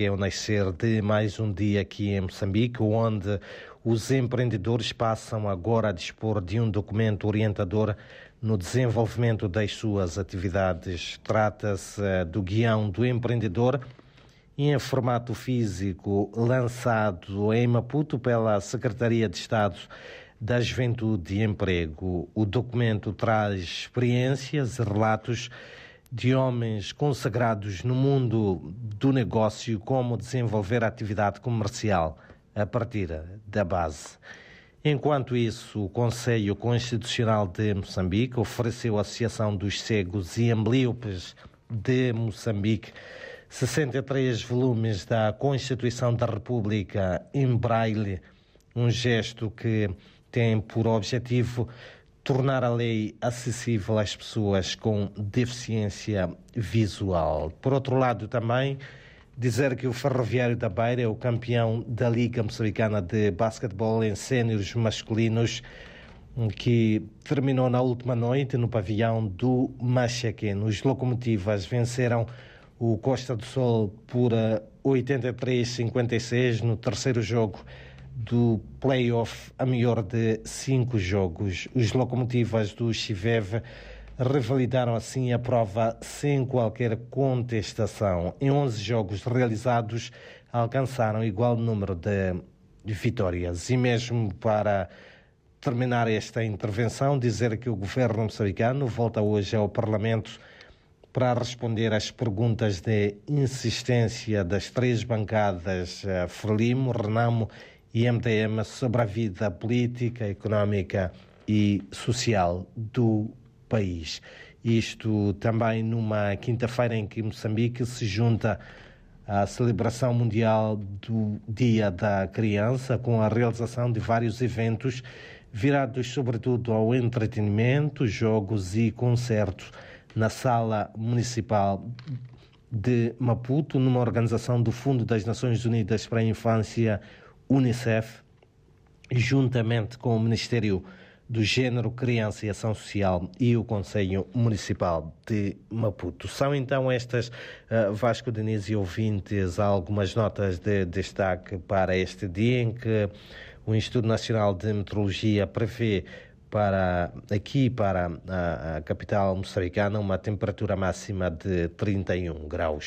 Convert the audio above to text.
que é o nascer de mais um dia aqui em Moçambique, onde os empreendedores passam agora a dispor de um documento orientador no desenvolvimento das suas atividades. Trata-se eh, do guião do empreendedor em formato físico lançado em Maputo pela Secretaria de Estado da Juventude e Emprego. O documento traz experiências e relatos de homens consagrados no mundo do negócio, como desenvolver a atividade comercial a partir da base. Enquanto isso, o Conselho Constitucional de Moçambique ofereceu à Associação dos Cegos e Amblíopes de Moçambique 63 volumes da Constituição da República em braille, um gesto que tem por objetivo tornar a lei acessível às pessoas com deficiência visual. Por outro lado, também dizer que o Ferroviário da Beira é o campeão da Liga Moçambicana de Basquetebol em séniores masculinos, que terminou na última noite no pavilhão do Machaqueno. Os locomotivas venceram o Costa do Sol por 83-56 no terceiro jogo do playoff a melhor de cinco jogos. Os locomotivas do Chivev revalidaram assim a prova sem qualquer contestação. Em 11 jogos realizados, alcançaram igual número de vitórias. E mesmo para terminar esta intervenção, dizer que o governo moçambicano volta hoje ao Parlamento para responder às perguntas de insistência das três bancadas eh, Frelimo, Renamo e MTM sobre a vida política, económica e social do país. Isto também numa quinta-feira em que Moçambique se junta à celebração mundial do Dia da Criança, com a realização de vários eventos virados sobretudo ao entretenimento, jogos e concertos na Sala Municipal de Maputo, numa organização do Fundo das Nações Unidas para a Infância Unicef, juntamente com o Ministério do Gênero, Criança e Ação Social e o Conselho Municipal de Maputo. São então estas, uh, Vasco Denise e ouvintes, algumas notas de destaque para este dia em que o Instituto Nacional de Meteorologia prevê para aqui para a, a capital moçambicana uma temperatura máxima de 31 graus.